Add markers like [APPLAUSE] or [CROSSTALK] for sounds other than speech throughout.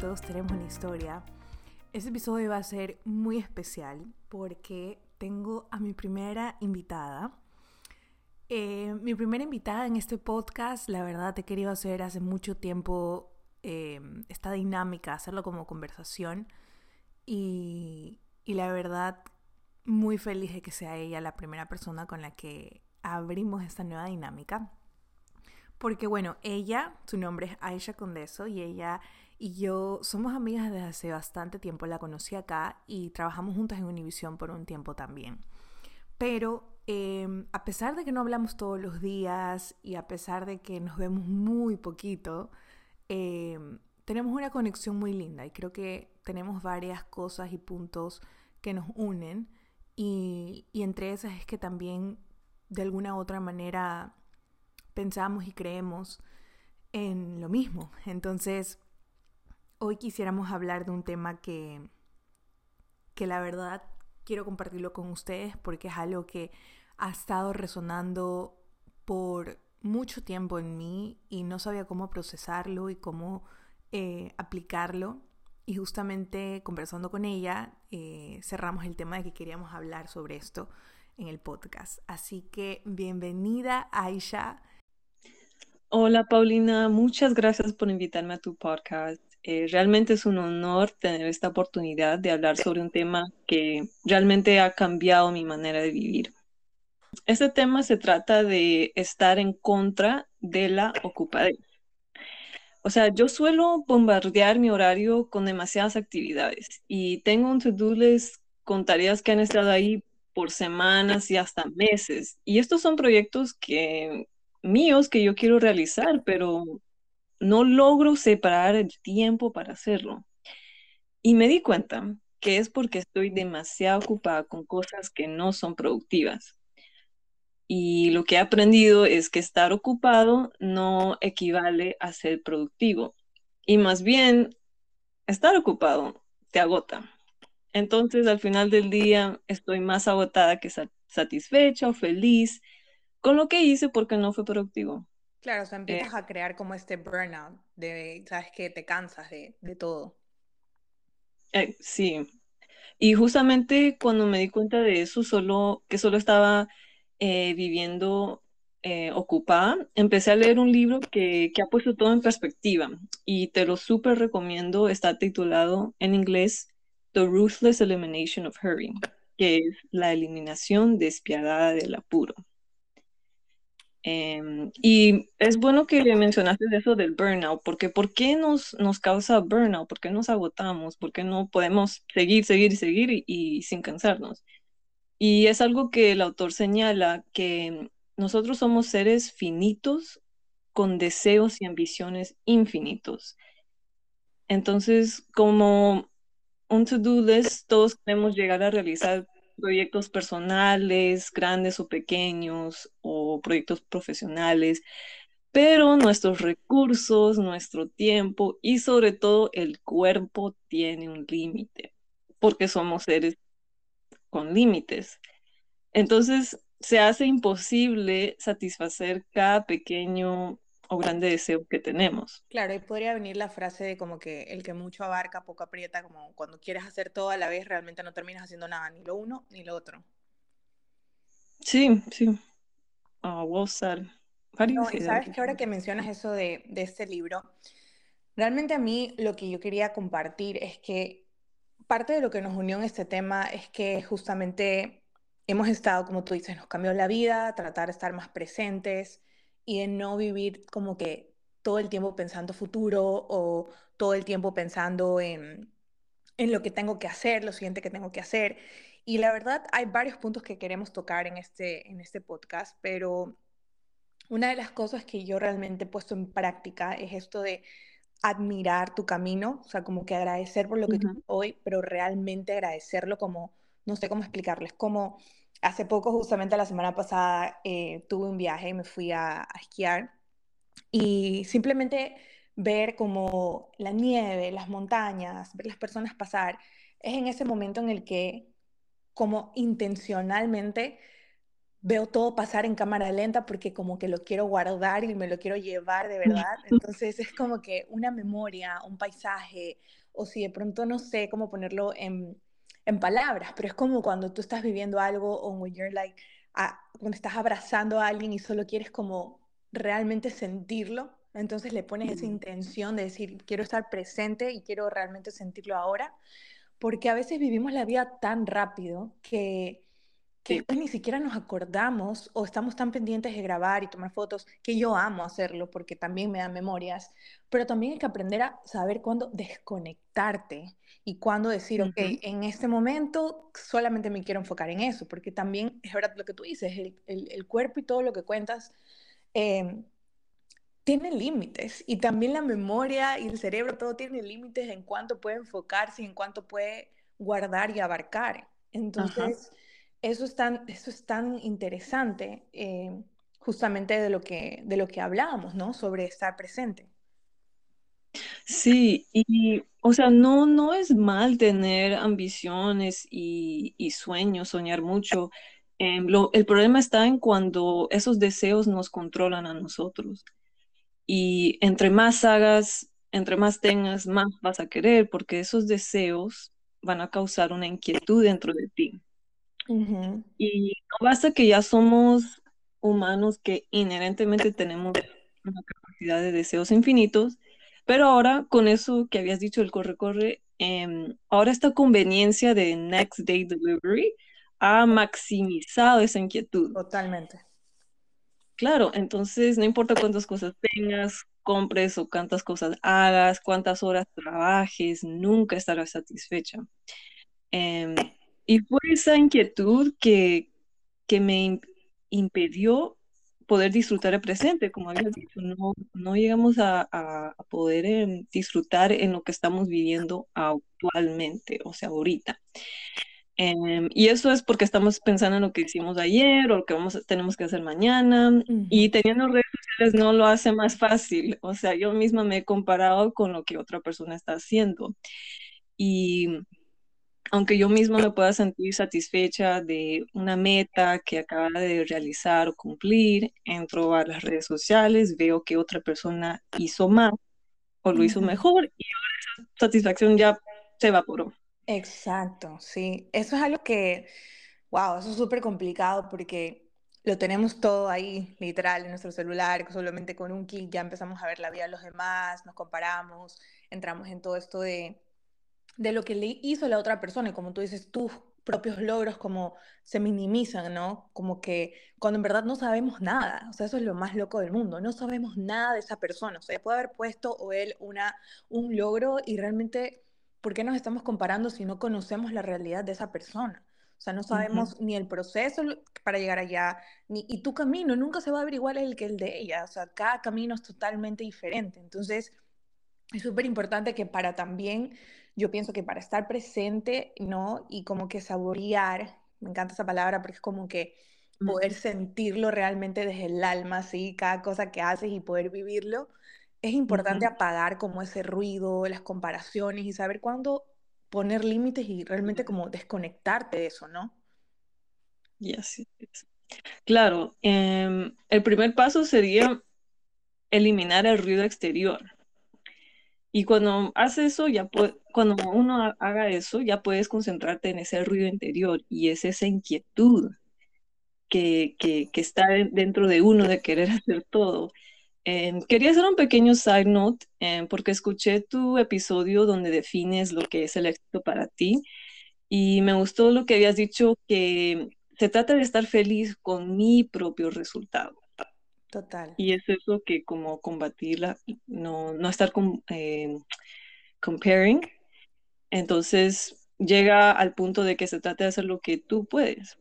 Todos Tenemos una Historia. Este episodio va a ser muy especial porque tengo a mi primera invitada. Eh, mi primera invitada en este podcast, la verdad, he querido hacer hace mucho tiempo eh, esta dinámica, hacerlo como conversación. Y, y la verdad, muy feliz de que sea ella la primera persona con la que abrimos esta nueva dinámica. Porque bueno, ella, su nombre es Aisha Condeso y ella y yo somos amigas desde hace bastante tiempo. La conocí acá y trabajamos juntas en Univision por un tiempo también. Pero em, a pesar de que no hablamos todos los días y a pesar de que nos vemos muy poquito, em, tenemos una conexión muy linda y creo que tenemos varias cosas y puntos que nos unen y, y entre esas es que también de alguna u otra manera pensamos y creemos en lo mismo. Entonces, hoy quisiéramos hablar de un tema que, que la verdad quiero compartirlo con ustedes porque es algo que ha estado resonando por mucho tiempo en mí y no sabía cómo procesarlo y cómo eh, aplicarlo. Y justamente conversando con ella, eh, cerramos el tema de que queríamos hablar sobre esto en el podcast. Así que bienvenida Aisha. Hola Paulina, muchas gracias por invitarme a tu podcast. Eh, realmente es un honor tener esta oportunidad de hablar sobre un tema que realmente ha cambiado mi manera de vivir. Este tema se trata de estar en contra de la ocupación. O sea, yo suelo bombardear mi horario con demasiadas actividades y tengo un to-do list con tareas que han estado ahí por semanas y hasta meses. Y estos son proyectos que míos que yo quiero realizar, pero no logro separar el tiempo para hacerlo. Y me di cuenta que es porque estoy demasiado ocupada con cosas que no son productivas. Y lo que he aprendido es que estar ocupado no equivale a ser productivo. Y más bien, estar ocupado te agota. Entonces, al final del día, estoy más agotada que satisfecha o feliz con lo que hice porque no fue productivo. Claro, o sea, empiezas eh. a crear como este burnout de, sabes que te cansas de, todo. Eh, sí. Y justamente cuando me di cuenta de eso, solo, que solo estaba eh, viviendo ocupada, empecé a leer un libro que, que, ha puesto todo en perspectiva y te lo súper recomiendo. Está titulado en inglés The Ruthless Elimination of Hurry, que es la eliminación despiadada del apuro. Em, y es bueno que mencionaste eso del burnout, porque ¿por qué nos, nos causa burnout? ¿Por qué nos agotamos? ¿Por qué no podemos seguir, seguir y seguir y, sin cansarnos? Y es algo que el autor señala, que nosotros somos seres finitos con deseos y ambiciones infinitos. Entonces, como un to-do list, todos queremos llegar a realizar proyectos personales, grandes o pequeños, o proyectos profesionales, pero nuestros recursos, nuestro tiempo y sobre todo el cuerpo tiene un límite, porque somos seres con límites. Entonces, se hace imposible satisfacer cada pequeño o grande deseo que tenemos. Claro, y podría venir la frase de como que el que mucho abarca, poco aprieta, como cuando quieres hacer todo a la vez, realmente no terminas haciendo nada, ni lo uno ni lo otro. Sí, sí. Oh, well said. No, y sabes que ahora que mencionas eso de, de este libro, realmente a mí lo que yo quería compartir es que parte de lo que nos unió en este tema es que justamente hemos estado, como tú dices, nos cambió la vida, tratar de estar más presentes, y de no vivir como que todo el tiempo pensando futuro o todo el tiempo pensando en, en lo que tengo que hacer, lo siguiente que tengo que hacer. Y la verdad, hay varios puntos que queremos tocar en este, en este podcast, pero una de las cosas que yo realmente he puesto en práctica es esto de admirar tu camino, o sea, como que agradecer por lo que tú hoy, pero realmente agradecerlo como, no sé cómo explicarles, como Hace poco, justamente la semana pasada, eh, tuve un viaje y me fui a, esquiar y simplemente ver como la nieve, las montañas, ver las personas pasar, es en ese momento en el que como intencionalmente veo todo pasar en cámara lenta porque como que lo quiero guardar y me lo quiero llevar de verdad. Entonces es como que una memoria, un paisaje, o si de pronto no sé cómo ponerlo en, en palabras, pero es como cuando tú estás viviendo algo o when you're like, cuando estás abrazando a alguien y solo quieres como realmente sentirlo, entonces le pones esa intención de decir, quiero estar presente y quiero realmente sentirlo ahora, porque a veces vivimos la vida tan rápido que que ni siquiera nos acordamos o estamos tan pendientes de grabar y tomar fotos, que yo amo hacerlo porque también me dan memorias, pero también hay que aprender a saber cuándo desconectarte y cuándo decir, ok, en este momento solamente me quiero enfocar en eso, porque también es verdad lo que tú dices, el, el, cuerpo y todo lo que cuentas eh, tiene límites y también la memoria y el cerebro, todo tiene límites en cuánto puede enfocarse y en cuánto puede guardar y abarcar. Entonces eso es tan, eso es tan interesante, eh, justamente de lo, que, de lo que hablábamos, ¿no? Sobre estar presente. Sí, y o sea, no, no es mal tener ambiciones y, sueños, soñar mucho. Em, el problema está en cuando esos deseos nos controlan a nosotros. Y entre más hagas, entre más tengas, más vas a querer, porque esos deseos van a causar una inquietud dentro de ti. Y no basta que ya somos humanos que inherentemente tenemos una capacidad de deseos infinitos, pero ahora con eso que habías dicho, el corre-corre, em, ahora esta conveniencia de Next Day Delivery ha maximizado esa inquietud. Totalmente. Claro, entonces no importa cuántas cosas tengas, compres o cuántas cosas hagas, cuántas horas trabajes, nunca estarás satisfecha. Em, y fue esa inquietud que, que me impidió poder disfrutar el presente, como había dicho, no, no llegamos a, a, poder em, disfrutar en lo que estamos viviendo actualmente, o sea, ahorita. Em, y eso es porque estamos pensando en lo que hicimos ayer o lo que vamos, tenemos que hacer mañana. Y teniendo redes sociales no lo hace más fácil. O sea, yo misma me he comparado con lo que otra persona está haciendo. Y aunque yo misma me pueda sentir satisfecha de una meta que acaba de realizar o cumplir, entro a las redes sociales, veo que otra persona hizo más o lo hizo mejor y ahora esa satisfacción ya se evaporó. Exacto, sí. Eso es algo que, wow, eso es súper complicado porque lo tenemos todo ahí, literal, en nuestro celular, solamente con un clic ya empezamos a ver la vida de los demás, nos comparamos, entramos en todo esto de de lo que le hizo la otra persona y como tú dices, tus propios logros como se minimizan, ¿no? Como que cuando en verdad no sabemos nada, o sea, eso es lo más loco del mundo, no sabemos nada de esa persona, o sea, puede haber puesto o él una, un logro y realmente, ¿por qué nos estamos comparando si no conocemos la realidad de esa persona? O sea, no sabemos ni el proceso para llegar allá, ni, y tu camino nunca se va a ver igual el que el de ella, o sea, cada camino es totalmente diferente. Entonces, es súper importante que para también yo pienso que para estar presente, ¿no? Y como que saborear, me encanta esa palabra porque es como que poder sentirlo realmente desde el alma, ¿sí? Cada cosa que haces y poder vivirlo, es importante apagar como ese ruido, las comparaciones y saber cuándo poner límites y realmente como desconectarte de eso, ¿no? Y así es. Claro, em, el primer paso sería eliminar el ruido exterior. Y cuando haces eso, ya cuando uno haga eso, ya puedes concentrarte en ese ruido interior y es esa inquietud que, que, que está dentro de uno de querer [LAUGHS] hacer todo. Em, quería hacer un pequeño side note em, porque escuché tu episodio donde defines lo que es el éxito para ti y me gustó lo que habías dicho que se trata de estar feliz con mi propio resultado. Total. Y es eso que como combatirla, no, no estar con, eh, comparing. Entonces llega al punto de que se trata de hacer lo que tú puedes.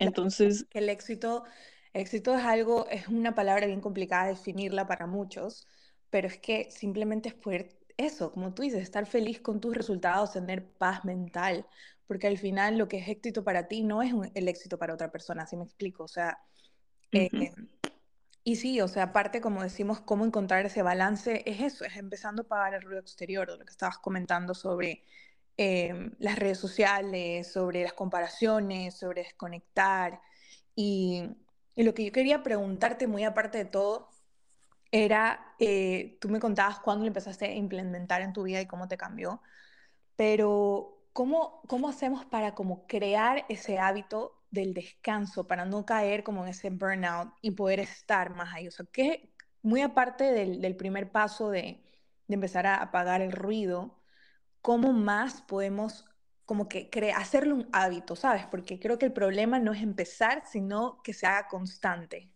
Entonces... El éxito, éxito es algo, es una palabra bien complicada de definirla para muchos, pero es que simplemente es poder eso, como tú dices, estar feliz con tus resultados, tener paz mental, porque al final lo que es éxito para ti no es el éxito para otra persona, así me explico? O sea, y sí, o sea, aparte, como decimos, cómo encontrar ese balance es eso, es empezando a pagar el ruido exterior, de lo que estabas comentando sobre em, las redes sociales, sobre las comparaciones, sobre desconectar. Y, lo que yo quería preguntarte, muy aparte de todo, era, eh, tú me contabas cuándo lo empezaste a implementar en tu vida y cómo te cambió, pero ¿cómo, cómo hacemos para como crear ese hábito del descanso, para no caer como en ese burnout y poder estar más ahí? O sea, que muy aparte del, del primer paso de, de empezar a apagar el ruido, ¿cómo más podemos como que hacerlo un hábito, ¿sabes? Porque creo que el problema no es empezar, sino que se haga constante.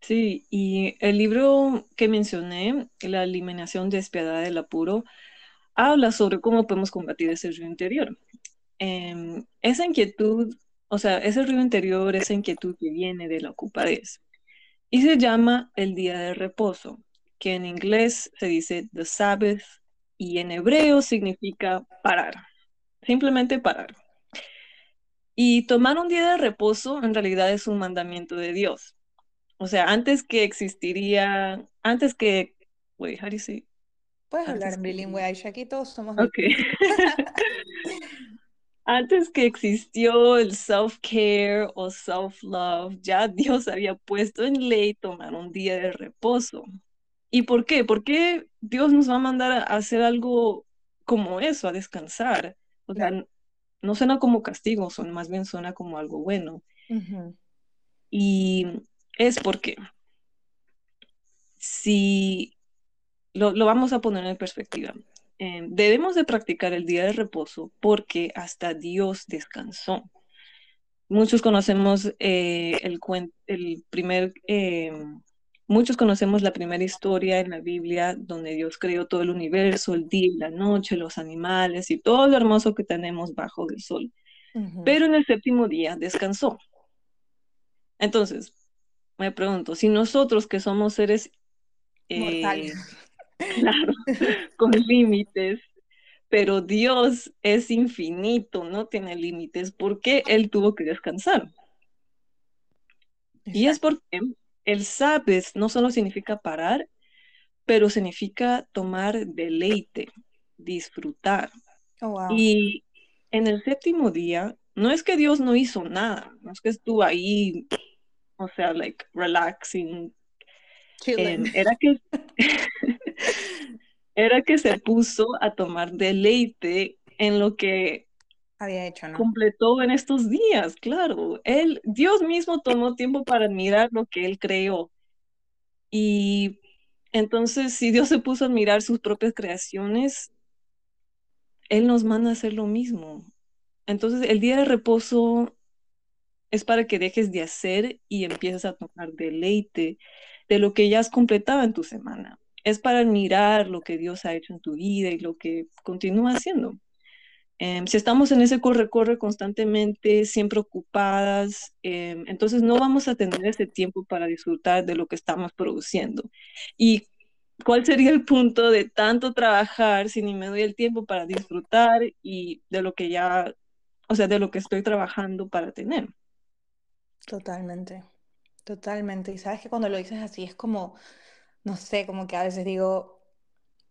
Sí, y el libro que mencioné, La eliminación despiadada del apuro, habla sobre cómo podemos combatir ese río interior. Em, esa inquietud, o sea, ese río interior, esa inquietud que viene de la ocupadez. Y se llama el día de reposo, que en inglés se dice the Sabbath y en hebreo significa parar, simplemente parar. Y tomar un día de reposo en realidad es un mandamiento de Dios. O sea, antes que existiría, antes que, wait, how do you say? Puedes hablar en bilingüe, Aisha, aquí todos somos Ok. [LAUGHS] [LAUGHS] antes que existió el self-care o self-love, ya Dios había puesto en ley tomar un día de reposo. ¿Y por qué? ¿Por qué Dios nos va a mandar a hacer algo como eso, a descansar? O sea, no suena como castigo, son, más bien suena como algo bueno. Y es porque si lo, vamos a poner en perspectiva, eh, debemos de practicar el día de reposo porque hasta Dios descansó. Muchos conocemos eh, el, el primer, eh, muchos conocemos la primera historia en la Biblia donde Dios creó todo el universo, el día y la noche, los animales y todo lo hermoso que tenemos bajo el sol. Pero en el séptimo día descansó. Entonces, me pregunto, si nosotros que somos seres eh, claro, [LAUGHS] con límites, pero Dios es infinito, no tiene límites, ¿por qué Él tuvo que descansar? Y es porque el sabes no solo significa parar, pero significa tomar deleite, disfrutar. Oh, y en el séptimo día, no es que Dios no hizo nada, no es que estuvo ahí o sea, like relaxing. Em, era que [LAUGHS] era que se puso a tomar deleite en lo que había hecho, ¿no? Completó en estos días, claro. Él, Dios mismo tomó tiempo para admirar lo que él creó. Y entonces, si Dios se puso a admirar sus propias creaciones, Él nos manda a hacer lo mismo. Entonces, el día de reposo es para que dejes de hacer y empieces a tomar deleite de lo que ya has completado en tu semana. Es para admirar lo que Dios ha hecho en tu vida y lo que continúa haciendo. Em, si estamos en ese corre-corre constantemente, siempre ocupadas, em, entonces no vamos a tener ese tiempo para disfrutar de lo que estamos produciendo. ¿Y cuál sería el punto de tanto trabajar si ni me doy el tiempo para disfrutar y de lo que ya, o sea, de lo que estoy trabajando para tener? Totalmente, totalmente. Y sabes que cuando lo dices así es como, no sé, como que a veces digo,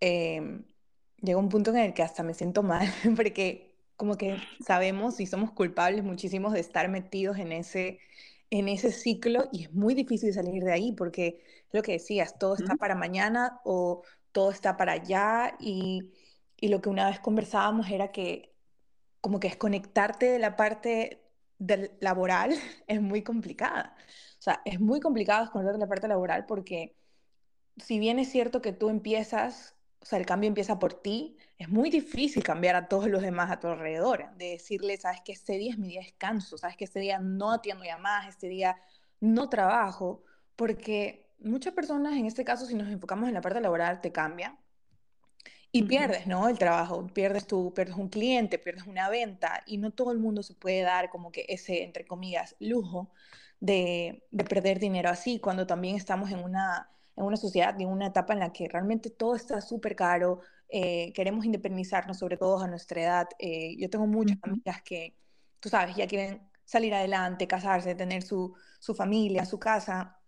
eh, llega un punto en el que hasta me siento mal, [LAUGHS] porque como que sabemos y somos culpables muchísimos de estar metidos en ese, en ese ciclo y es muy difícil salir de ahí porque lo que decías, todo está para mañana o todo está para allá y, y lo que una vez conversábamos era que como que es conectarte de la parte del laboral [LAUGHS] es muy complicada. O sea, es muy complicado esconder la parte laboral porque si bien es cierto que tú empiezas, o sea, el cambio empieza por ti, es muy difícil cambiar a todos los demás a tu alrededor, de decirle, sabes que este día es mi día de descanso, sabes que este día no atiendo llamadas, este día no trabajo, porque muchas personas, en este caso, si nos enfocamos en la parte laboral, te cambian, y pierdes, ¿no? El trabajo, pierdes tú, pierdes un cliente, pierdes una venta y no todo el mundo se puede dar como que ese, entre comillas, lujo de, de perder dinero así, cuando también estamos en una, en una sociedad y en una etapa en la que realmente todo está súper caro, eh, queremos independizarnos, sobre todo a nuestra edad. Eh, yo tengo muchas amigas que, tú sabes, ya quieren salir adelante, casarse, tener su, su familia, su casa.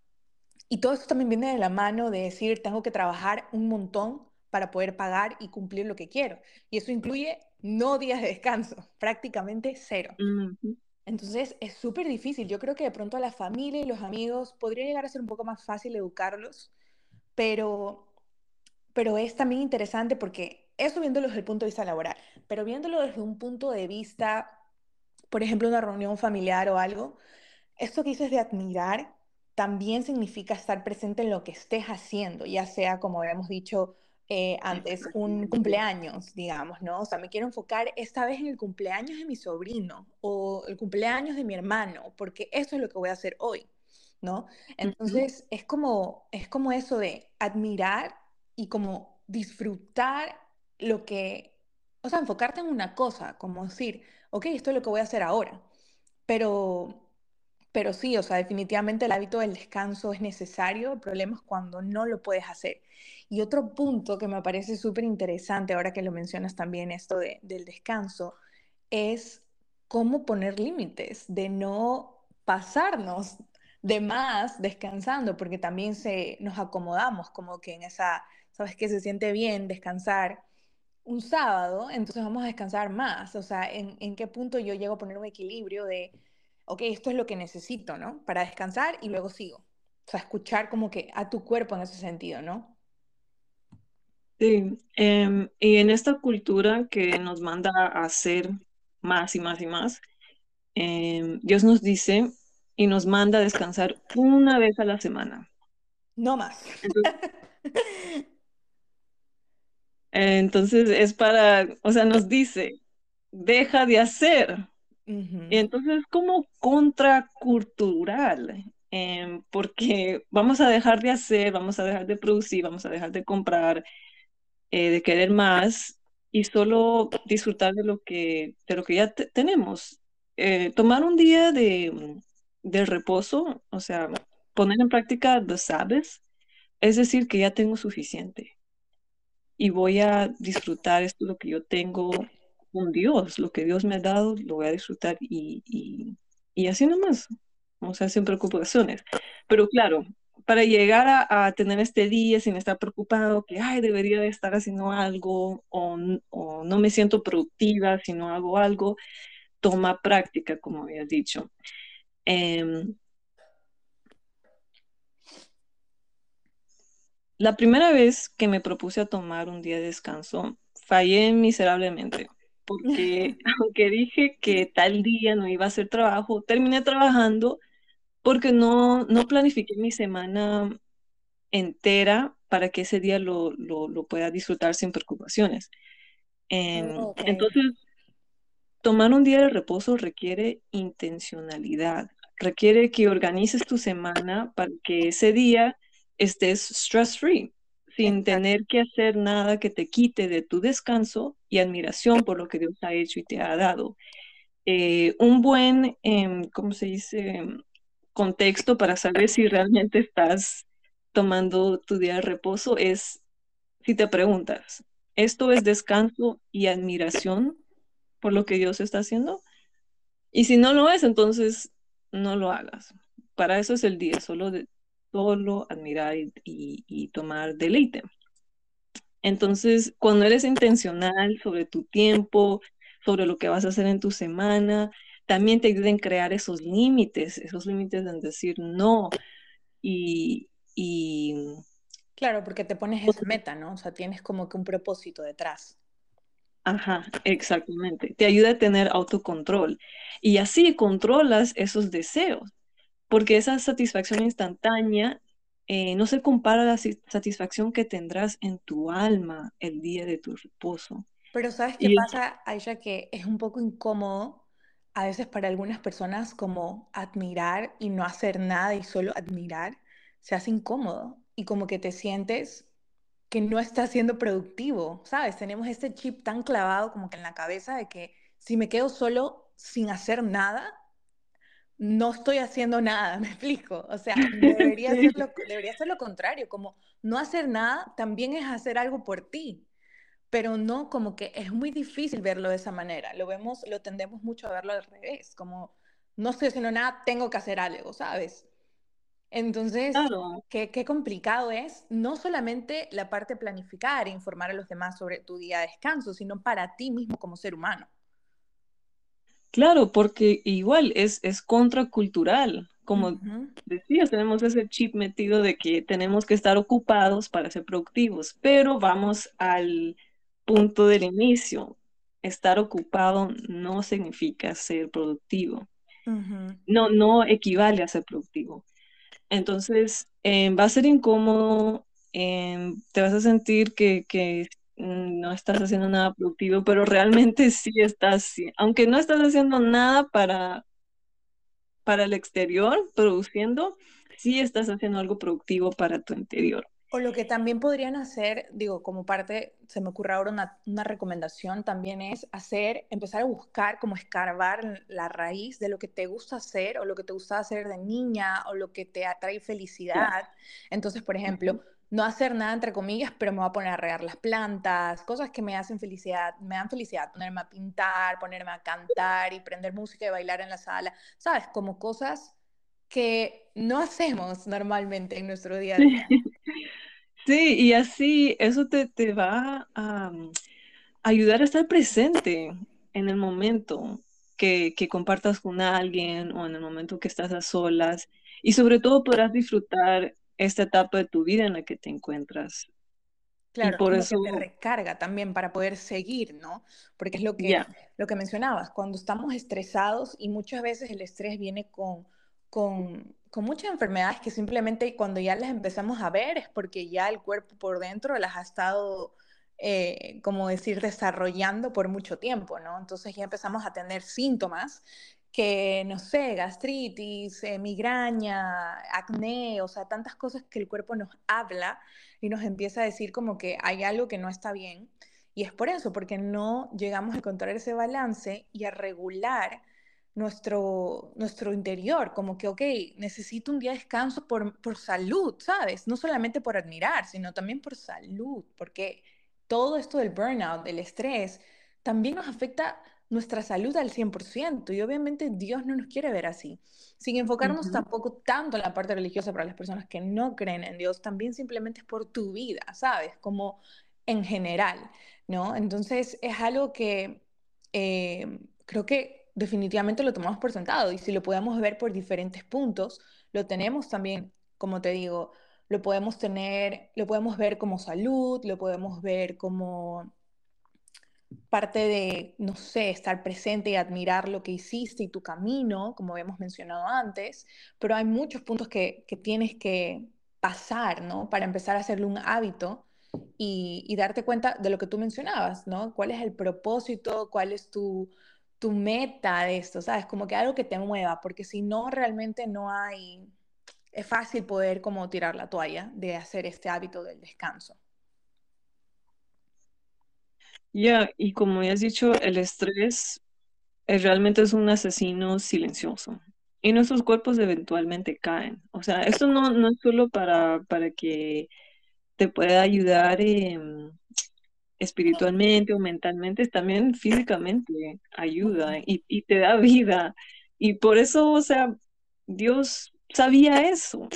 Y todo esto también viene de la mano de decir, tengo que trabajar un montón para poder pagar y cumplir lo que quiero. Y eso incluye no días de descanso, prácticamente cero. Entonces es súper difícil. Yo creo que de pronto a la familia y los amigos podría llegar a ser un poco más fácil educarlos, pero, pero es también interesante porque eso viéndolo desde el punto de vista laboral, pero viéndolo desde un punto de vista, por ejemplo, una reunión familiar o algo, esto que dices de admirar también significa estar presente en lo que estés haciendo, ya sea, como habíamos dicho eh, antes, un cumpleaños, digamos, ¿no? O sea, me quiero enfocar esta vez en el cumpleaños de mi sobrino o el cumpleaños de mi hermano, porque eso es lo que voy a hacer hoy, ¿no? Entonces, es como, es como eso de admirar y como disfrutar lo que, o sea, enfocarte en una cosa, como decir, ok, esto es lo que voy a hacer ahora, pero pero sí, o sea, definitivamente el hábito del descanso es necesario, el problema es cuando no lo puedes hacer. Y otro punto que me parece súper interesante, ahora que lo mencionas también, esto de, del descanso, es cómo poner límites, de no pasarnos de más descansando, porque también se, nos acomodamos como que en esa, ¿sabes qué? Se siente bien descansar un sábado, entonces vamos a descansar más. O sea, ¿en, en qué punto yo llego a poner un equilibrio de ok, esto es lo que necesito, ¿no? Para descansar y luego sigo. O sea, escuchar como que a tu cuerpo en ese sentido, ¿no? Sí, em, y en esta cultura que nos manda a hacer más y más y más, em, Dios nos dice y nos manda a descansar una vez a la semana. No más. Entonces, [LAUGHS] es para, o sea, nos dice, deja de hacer, entonces es como contracultural, em, porque vamos a dejar de hacer, vamos a dejar de producir, vamos a dejar de comprar, eh, de querer más y solo disfrutar de lo que, de lo que ya tenemos. Eh, tomar un día de, de reposo, o sea, poner en práctica the Sabbath, es decir, que ya tengo suficiente y voy a disfrutar esto lo que yo tengo con Dios, lo que Dios me ha dado, lo voy a disfrutar y, y, y así nomás, o sea, sin preocupaciones. Pero claro, para llegar a, tener este día sin estar preocupado, que, ay, debería de estar haciendo algo o, o no me siento productiva si no hago algo, toma práctica, como había dicho. Eh, la primera vez que me propuse a tomar un día de descanso, fallé miserablemente porque [LAUGHS] aunque dije que tal día no iba a hacer trabajo, terminé trabajando porque no, no planifiqué mi semana entera para que ese día lo, lo, lo pueda disfrutar sin preocupaciones. Oh, entonces, tomar un día de reposo requiere intencionalidad, requiere que organices tu semana para que ese día estés stress free sin tener que hacer nada que te quite de tu descanso y admiración por lo que Dios ha hecho y te ha dado. Eh, un buen, eh, ¿cómo se dice? Contexto para saber si realmente estás tomando tu día de reposo es si te preguntas, ¿esto es descanso y admiración por lo que Dios está haciendo? Y si no lo es, entonces no lo hagas. Para eso es el día, solo de, solo admirar y, tomar deleite. Entonces, cuando eres intencional sobre tu tiempo, sobre lo que vas a hacer en tu semana, también te ayuda a crear esos límites, esos límites en decir no y, Claro, porque te pones esa meta, ¿no? O sea, tienes como que un propósito detrás. Ajá, exactamente. Te ayuda a tener autocontrol y así controlas esos deseos porque esa satisfacción instantánea eh, no se compara la satisfacción que tendrás en tu alma el día de tu reposo. Pero ¿sabes qué pasa, Aisha? Que es un poco incómodo a veces para algunas personas como admirar y no hacer nada y solo admirar, se hace incómodo y como que te sientes que no estás siendo productivo, ¿sabes? Tenemos este chip tan clavado como que en la cabeza de que si me quedo solo sin hacer nada, no estoy haciendo nada, [LAUGHS] me explico. O sea, [LAUGHS] debería, ser lo, debería ser lo contrario, como no hacer nada también es hacer algo por ti, pero no como que es muy difícil verlo de esa manera. Lo vemos, lo tendemos mucho a verlo al revés, como no estoy haciendo nada, tengo que hacer algo, ¿sabes? Entonces, qué, qué, complicado es no solamente la parte de planificar e informar a los demás sobre tu día de descanso, sino para ti mismo como ser humano. Claro, porque igual es, es contracultural. Como decías, tenemos ese chip metido de que tenemos que estar ocupados para ser productivos, pero vamos al punto del inicio. Estar ocupado no significa ser productivo. No, no equivale a ser productivo. Entonces, eh, va a ser incómodo, eh, te vas a sentir que, que no estás haciendo nada productivo, pero realmente sí estás, aunque no estás haciendo nada para, para el exterior, produciendo, sí estás haciendo algo productivo para tu interior. O lo que también podrían hacer, digo, como parte, se me ocurre ahora una, una, recomendación, también es hacer, empezar a buscar, como escarbar la raíz de lo que te gusta hacer o lo que te gusta hacer de niña o lo que te atrae felicidad. Entonces, por ejemplo, no hacer nada entre comillas, pero me voy a poner a regar las plantas, cosas que me hacen felicidad, me dan felicidad, ponerme a pintar, ponerme a cantar y prender música y bailar en la sala, ¿sabes? Como cosas que no hacemos normalmente en nuestro día a día. [LAUGHS] Sí, y así eso te, te va a mm, ayudar a estar presente en el momento que, que compartas con alguien o en el momento que estás a solas y sobre todo podrás disfrutar esta etapa de tu vida en la que te encuentras. Claro, y por eso te recarga también para poder seguir, ¿no? Porque es lo que, lo que mencionabas, cuando estamos estresados y muchas veces el estrés viene con, con, con, muchas enfermedades que simplemente cuando ya las empezamos a ver es porque ya el cuerpo por dentro las ha estado, eh, como decir, desarrollando por mucho tiempo, ¿no? Entonces ya empezamos a tener síntomas que, no sé, gastritis, eh, migraña, acné, o sea, tantas cosas que el cuerpo nos habla y nos empieza a decir como que hay algo que no está bien. Y es por eso, porque no llegamos a encontrar ese balance y a regular nuestro, nuestro interior, como que, ok, necesito un día de descanso por, por salud, ¿sabes? No solamente por admirar, sino también por salud, porque todo esto del burnout, del estrés, también nos afecta nuestra salud al 100% y obviamente Dios no nos quiere ver así. Sin enfocarnos tampoco tanto en la parte religiosa para las personas que no creen en Dios, también simplemente es por tu vida, ¿sabes? Como en general, ¿no? Entonces es algo que eh, creo que definitivamente lo tomamos por sentado y si lo podemos ver por diferentes puntos, lo tenemos también, como te digo, lo podemos tener, lo podemos ver como salud, lo podemos ver como parte de, no sé, estar presente y admirar lo que hiciste y tu camino, como habíamos mencionado antes, pero hay muchos puntos que, tienes que pasar, ¿no? Para empezar a hacerle un hábito y, darte cuenta de lo que tú mencionabas, ¿no? ¿Cuál es el propósito? ¿Cuál es tu, tu meta de esto? ¿Sabes? Como que algo que te mueva, porque si no, realmente no hay, es fácil poder como tirar la toalla de hacer este hábito del descanso. Ya, y como ya has dicho, el estrés realmente es un asesino silencioso y nuestros cuerpos eventualmente caen. O sea, esto no, no es solo para, para que te pueda ayudar espiritualmente o mentalmente, también físicamente ayuda y, y te da vida. Y por eso, o sea, Dios sabía eso.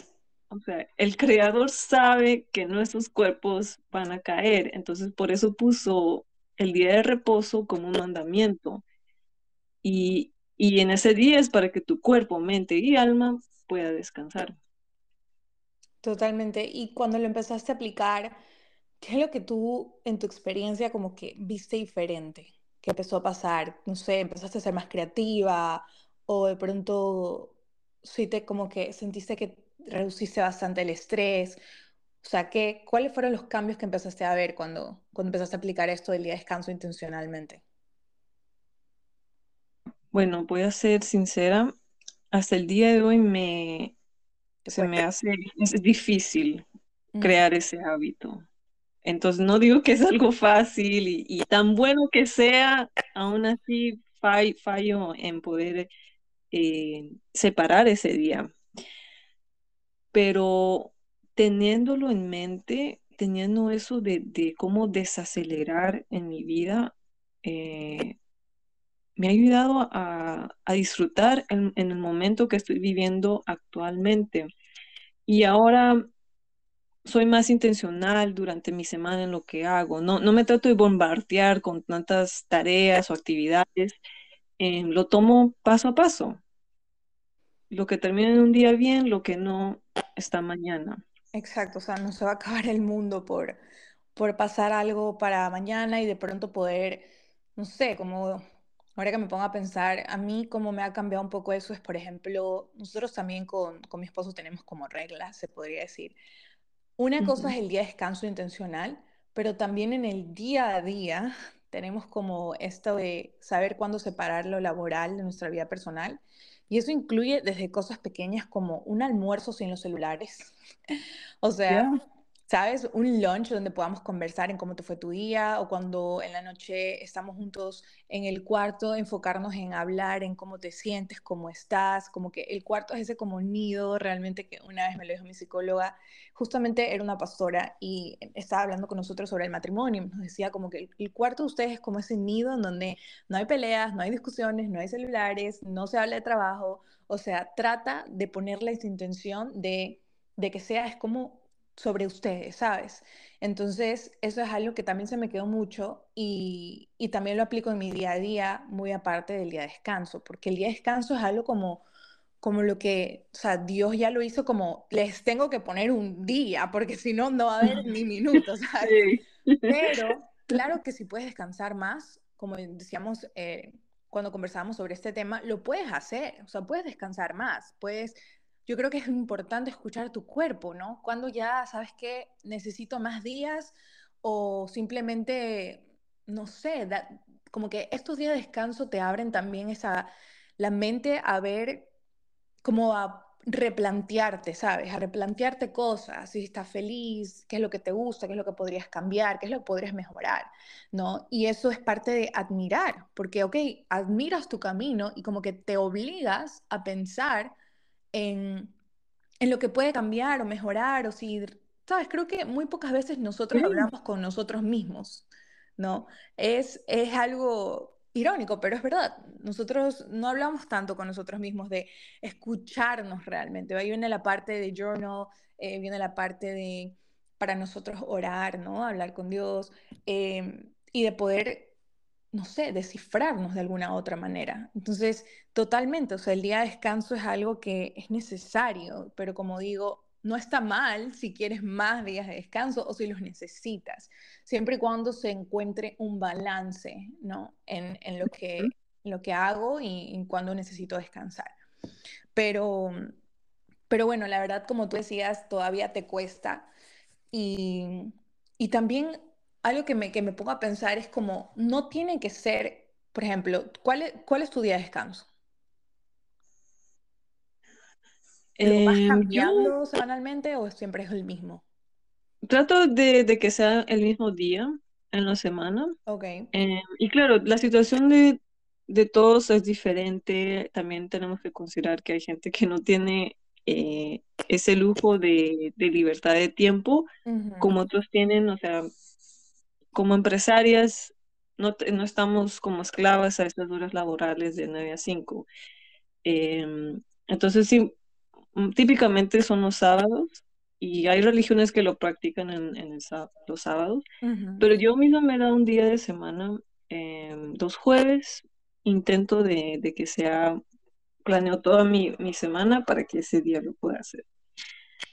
O sea, el creador sabe que nuestros cuerpos van a caer, entonces por eso puso el día de reposo como un mandamiento. Y, y en ese día es para que tu cuerpo, mente y alma pueda descansar. Totalmente. Y cuando lo empezaste a aplicar, ¿qué es lo que tú en tu experiencia como que viste diferente? ¿Qué empezó a pasar? No sé, empezaste a ser más creativa o de pronto sí te como que sentiste que reduciste bastante el estrés o sea, ¿qué, ¿cuáles fueron los cambios que empezaste a ver cuando, cuando empezaste a aplicar esto del día de descanso intencionalmente? Bueno, voy a ser sincera, hasta el día de hoy me, se me hace es difícil crear ese hábito. Entonces, no digo que es algo fácil y, tan bueno que sea, aún así fallo en poder eh, separar ese día. Pero teniéndolo en mente, teniendo eso de, cómo desacelerar en mi vida, eh, me ha ayudado a, disfrutar en, el momento que estoy viviendo actualmente. Y ahora soy más intencional durante mi semana en lo que hago. No, me trato de bombardear con tantas tareas o actividades eh, lo tomo paso a paso. Lo que termina en un día bien, lo que no está mañana. Exacto, o sea, no se va a acabar el mundo por, por pasar algo para mañana y de pronto poder, no sé, como ahora que me pongo a pensar, a mí como me ha cambiado un poco eso es, por ejemplo, nosotros también con, con mi esposo tenemos como reglas, se podría decir. Una cosa es el día de descanso intencional, pero también en el día a día tenemos como esto de saber cuándo separar lo laboral de nuestra vida personal. Y eso incluye desde cosas pequeñas como un almuerzo sin los celulares. [LAUGHS] o sea, ¿sabes? Un lunch donde podamos conversar en cómo te fue tu día o cuando en la noche estamos juntos en el cuarto, enfocarnos en hablar, en cómo te sientes, cómo estás, como que el cuarto es ese como nido realmente que una vez me lo dijo mi psicóloga, justamente era una pastora y estaba hablando con nosotros sobre el matrimonio, nos decía como que el, cuarto de ustedes es como ese nido en donde no hay peleas, no hay discusiones, no hay celulares, no se habla de trabajo, o sea, trata de ponerle esa intención de, de que sea, es como sobre ustedes, ¿sabes? Entonces, eso es algo que también se me quedó mucho y, y, también lo aplico en mi día a día, muy aparte del día de descanso, porque el día de descanso es algo como, como lo que, o sea, Dios ya lo hizo como, les tengo que poner un día, porque si no, no va a haber ni minutos, [LAUGHS] ¿sabes? Pero, claro que si puedes descansar más, como decíamos eh, cuando conversábamos sobre este tema, lo puedes hacer, o sea, puedes descansar más, puedes yo creo que es importante escuchar tu cuerpo, ¿no? Cuando ya sabes que necesito más días o simplemente, no sé, como que estos días de descanso te abren también esa, la mente a ver, como a replantearte, ¿sabes? A replantearte cosas, si estás feliz, qué es lo que te gusta, qué es lo que podrías cambiar, qué es lo que podrías mejorar, ¿no? Y eso es parte de admirar, porque, ok, admiras tu camino y como que te obligas a pensar en, lo que puede cambiar o mejorar, o si, sabes, creo que muy pocas veces nosotros hablamos con nosotros mismos, ¿no? Es, es algo irónico, pero es verdad. Nosotros no hablamos tanto con nosotros mismos de escucharnos realmente. Ahí viene la parte de journal, eh, viene la parte de para nosotros orar, ¿no? Hablar con Dios em, y de poder no sé, descifrarnos de alguna otra manera. Entonces, totalmente, o sea, el día de descanso es algo que es necesario, pero como digo, no está mal si quieres más días de descanso o si los necesitas, siempre y cuando se encuentre un balance, ¿no? En, lo, que, lo que hago y, y cuando necesito descansar. Pero, pero bueno, la verdad, como tú decías, todavía te cuesta. Y, y también algo que me, que me pongo a pensar es como, no tiene que ser, por ejemplo, ¿cuál es, cuál es tu día de descanso? ¿Lo vas em, cambiando semanalmente o siempre es el mismo? Trato de, de, que sea el mismo día en la semana. Ok. Em, y claro, la situación de, de, todos es diferente. También tenemos que considerar que hay gente que no tiene eh, ese lujo de, de, libertad de tiempo como otros tienen. O sea, como empresarias no, no, estamos como esclavas a estas horas laborales de 9 a 5. Em, entonces, sí, mm, típicamente son los sábados y hay religiones que lo practican en, en los sábados, pero yo misma me da un día de semana, em, dos jueves, intento de, de, que sea, planeo toda mi, mi semana para que ese día lo pueda hacer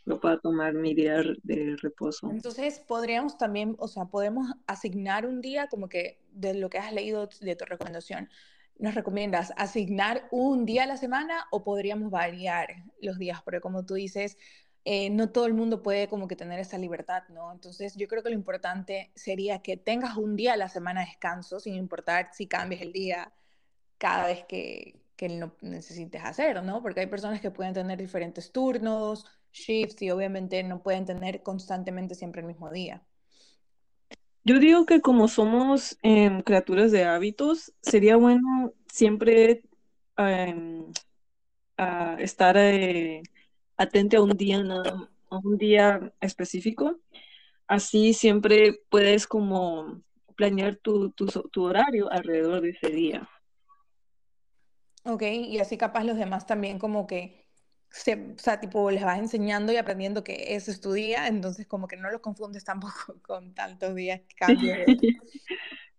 lo pueda tomar mi día de reposo. Entonces, podríamos también, o sea, podemos asignar un día como que de lo que has leído de tu recomendación. ¿Nos recomiendas asignar un día a la semana o podríamos variar los días? Porque como tú dices, eh, no todo el mundo puede como que tener esa libertad, ¿no? Entonces yo creo que lo importante sería que tengas un día a la semana de descanso, sin importar si cambies el día cada vez que, que lo necesites hacer, ¿no? Porque hay personas que pueden tener diferentes turnos, shifts y obviamente no pueden tener constantemente siempre el mismo día. Yo digo que como somos em, criaturas de hábitos, sería bueno siempre em, estar eh, atente a un día, a un día específico. Así siempre puedes como planear tu, tu, tu horario alrededor de ese día. Ok, y así capaz los demás también como que o sea, tipo, les vas enseñando y aprendiendo que ese es tu día, entonces como que no los confundes tampoco [LAUGHS] con tantos días que cambian. [LAUGHS]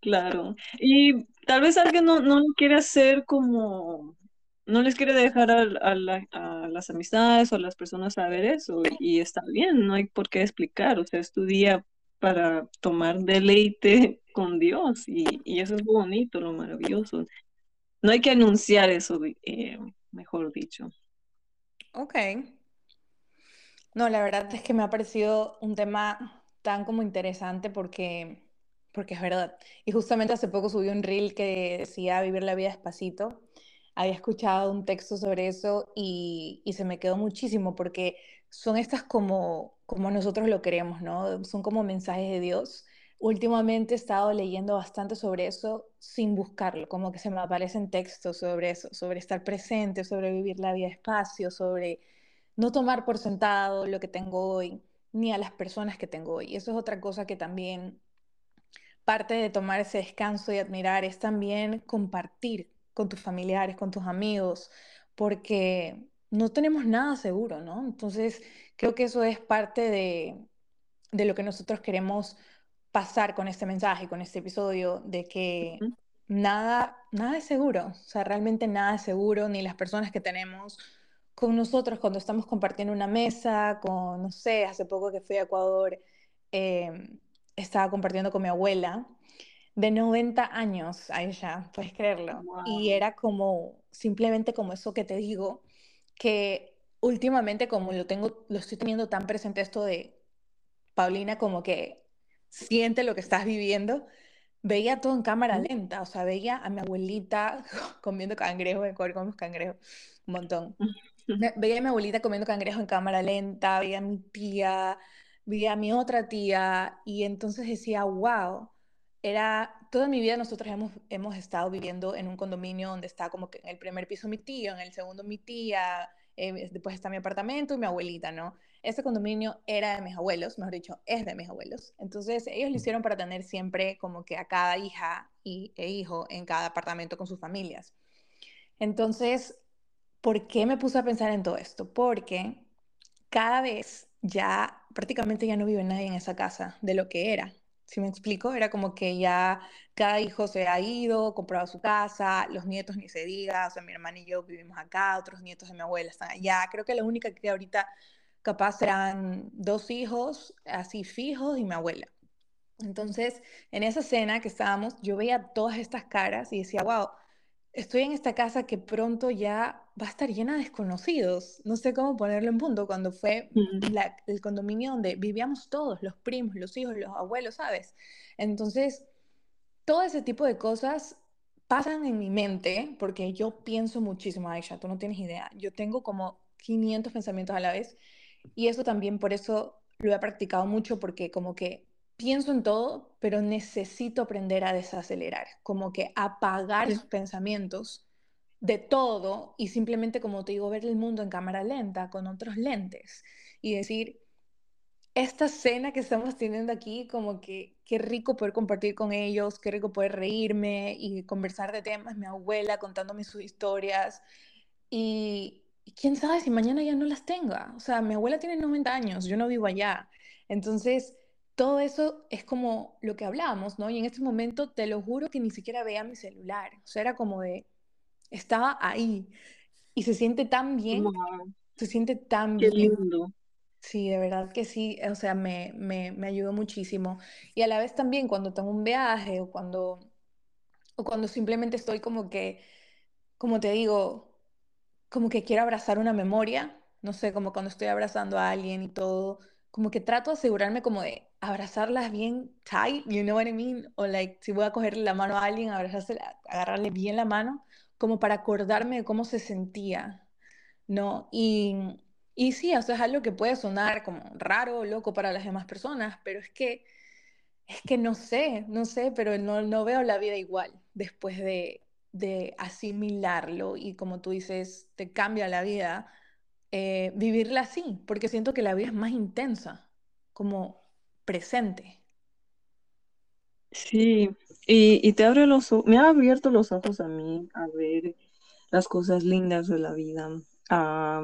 Claro. Y tal vez alguien no, no quiere hacer como, no les quiere dejar a, a la- a las amistades o a las personas saber eso y está bien, no hay por qué explicar, o sea, es tu día para tomar deleite [LAUGHS] con Dios y, y eso es lo bonito, lo maravilloso. No hay que anunciar eso, eh, mejor dicho. Ok. No, la verdad es que me ha parecido un tema tan como interesante porque, porque es verdad. Y justamente hace poco subí un reel que decía vivir la vida despacito. Había escuchado un texto sobre eso y, y se me quedó muchísimo porque son estas como, como nosotros lo queremos, ¿no? Son como mensajes de Dios. Últimamente he estado leyendo bastante sobre eso sin buscarlo, como que se me aparecen textos sobre eso, sobre estar presente, sobre vivir la vida despacio, sobre no tomar por sentado lo que tengo hoy, ni a las personas que tengo hoy. Eso es otra cosa que también parte de tomar ese descanso y admirar es también compartir con tus familiares, con tus amigos, porque no tenemos nada seguro, ¿no? Entonces, creo que eso es parte de, de lo que nosotros queremos pasar con este mensaje, con este episodio, de que nada, nada es seguro, o sea, realmente nada es seguro, ni las personas que tenemos con nosotros cuando estamos compartiendo una mesa, con, no sé, hace poco que fui a Ecuador, eh, estaba compartiendo con mi abuela de 90 años, a ella, puedes creerlo. Wow. Y era como, simplemente como eso que te digo, que últimamente como lo tengo, lo estoy teniendo tan presente esto de Paulina como que siente lo que estás viviendo, veía todo en cámara lenta, o sea, veía a mi abuelita [LAUGHS] comiendo cangrejo, en comemos cangrejo, un montón. Veía a mi abuelita comiendo cangrejo en cámara lenta, veía a mi tía, veía a mi otra tía, y entonces decía, wow, era, toda mi vida nosotros hemos, hemos estado viviendo en un condominio donde está como que en el primer piso mi tío, en el segundo mi tía, eh, después está mi apartamento y mi abuelita, ¿no? Este condominio era de mis abuelos, mejor dicho, es de mis abuelos. Entonces ellos lo hicieron para tener siempre como que a cada hija y, e hijo en cada apartamento con sus familias. Entonces, ¿por qué me puse a pensar en todo esto? Porque cada vez ya prácticamente ya no vive nadie en esa casa de lo que era. Si me explico, era como que ya cada hijo se ha ido, comprado su casa, los nietos ni se diga, o sea, mi hermana y yo vivimos acá, otros nietos de mi abuela están allá. Creo que la única que ahorita capaz serán dos hijos así fijos y mi abuela. Entonces, en esa cena que estábamos, yo veía todas estas caras y decía, wow, estoy en esta casa que pronto ya va a estar llena de desconocidos. No sé cómo ponerlo en punto, cuando fue la, el condominio donde vivíamos todos, los primos, los hijos, los abuelos, ¿sabes? Entonces, todo ese tipo de cosas pasan en mi mente porque yo pienso muchísimo, Aisha, tú no tienes idea. Yo tengo como 500 pensamientos a la vez y eso también por eso lo he practicado mucho porque como que pienso en todo, pero necesito aprender a desacelerar, como que apagar Sí. sus pensamientos de todo y simplemente, como te digo, ver el mundo en cámara lenta, con otros lentes y decir, esta cena que estamos teniendo aquí, como que qué rico poder compartir con ellos, qué rico poder reírme y conversar de temas, mi abuela contándome sus historias y, y quién sabe si mañana ya no las tenga. O sea, mi abuela tiene 90 años, yo no vivo allá. Entonces, todo eso es como lo que hablábamos, ¿no? Y en este momento te lo juro que ni siquiera veía mi celular. O sea, era como de, estaba ahí. Y se siente tan bien, Wow, se siente tan qué bien. lindo. Sí, de verdad que sí, o sea, me, me, me ayudó muchísimo. Y a la vez también cuando tengo un viaje o cuando, o cuando simplemente estoy como que, como te digo, como que quiero abrazar una memoria, no sé, como cuando estoy abrazando a alguien y todo, como que trato de asegurarme como de abrazarlas bien tight, you know what I mean? O like, si voy a cogerle la mano a alguien, agarrarle bien la mano, como para acordarme de cómo se sentía, ¿no? Y, y sí, o sea, es algo que puede sonar como raro o loco para las demás personas, pero es que, es que no sé, no sé, pero no, no veo la vida igual después de, de asimilarlo y como tú dices, te cambia la vida, eh, vivirla así, porque siento que la vida es más intensa, como presente. Sí, y, y te abre los me ha abierto los ojos a mí a ver las cosas lindas de la vida, a,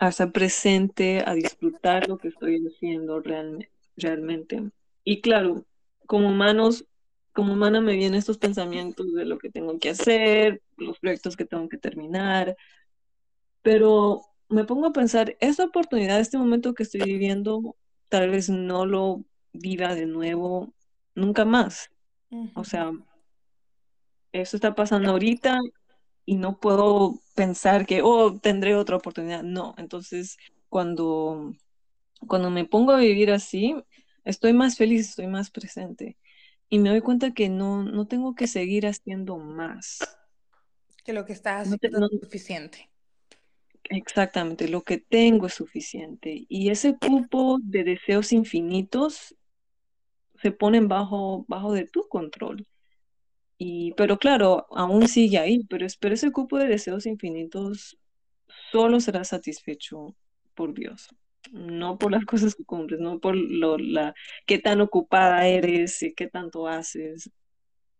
estar presente, a disfrutar lo que estoy haciendo realme- realmente. Y claro, como humanos como humana me vienen estos pensamientos de lo que tengo que hacer, los proyectos que tengo que terminar, pero me pongo a pensar, esta oportunidad, este momento que estoy viviendo, tal vez no lo viva de nuevo nunca más. O sea, eso está pasando ahorita y no puedo pensar que, oh, tendré otra oportunidad. No, entonces cuando, cuando me pongo a vivir así, estoy más feliz, estoy más presente y me doy cuenta que no, no tengo que seguir haciendo más. Que lo que estás haciendo es suficiente. Exactamente, lo que tengo es suficiente. Y ese cupo de deseos infinitos se ponen bajo, bajo de tu control. Y, pero claro, aún sigue ahí, pero, pero ese cupo de deseos infinitos solo será satisfecho por Dios, no por las [LAUGHS] cosas que cumples, no por lo, la, qué tan ocupada eres y qué tanto haces,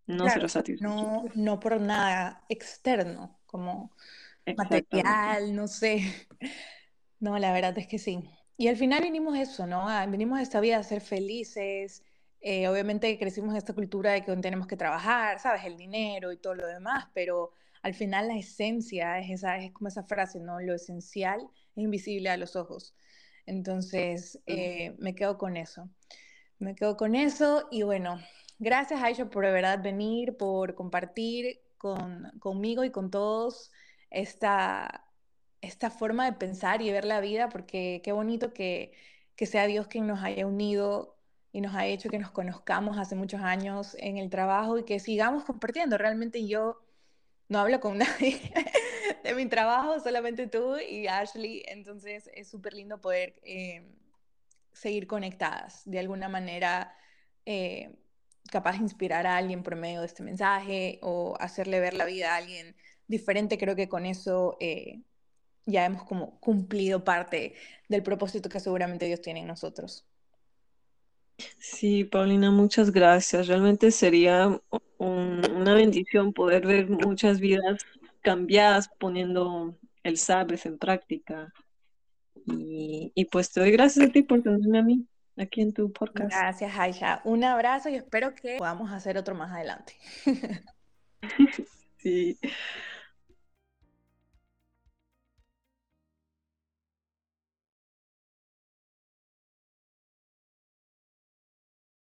no será satisfecho. No, no por nada externo, como material, no sé. [LAUGHS] No, la verdad es que sí. Y al final vinimos eso, ¿no? Venimos a esta vida a ser felices, eh, obviamente crecimos en esta cultura de que tenemos que trabajar, ¿sabes? El dinero y todo lo demás, pero al final la esencia es, esa, es como esa frase, ¿no? Lo esencial es invisible a los ojos. Entonces, eh, me quedo con eso. Me quedo con eso y bueno, gracias Aisha por de verdad venir, por compartir con, conmigo y con todos esta, esta forma de pensar y ver la vida, porque qué bonito que, que sea Dios quien nos haya unido y nos ha hecho que nos conozcamos hace muchos años en el trabajo y que sigamos compartiendo. Realmente yo no hablo con [LAUGHS] nadie de mi trabajo, solamente tú y Ashley, entonces es súper lindo poder eh, seguir conectadas de alguna manera. Eh, capaz de inspirar a alguien por medio de este mensaje o hacerle ver la vida a alguien diferente, creo que con eso eh, ya hemos como cumplido parte del propósito que seguramente Dios tiene en nosotros. Sí, Paulina, muchas gracias. Realmente sería una bendición poder ver muchas vidas cambiadas poniendo el Sabes en práctica. Y, y, pues te doy gracias a ti por tenerme a mí aquí en tu podcast. Gracias, Aisha. Un abrazo y espero que podamos hacer otro más adelante. [LAUGHS] sí.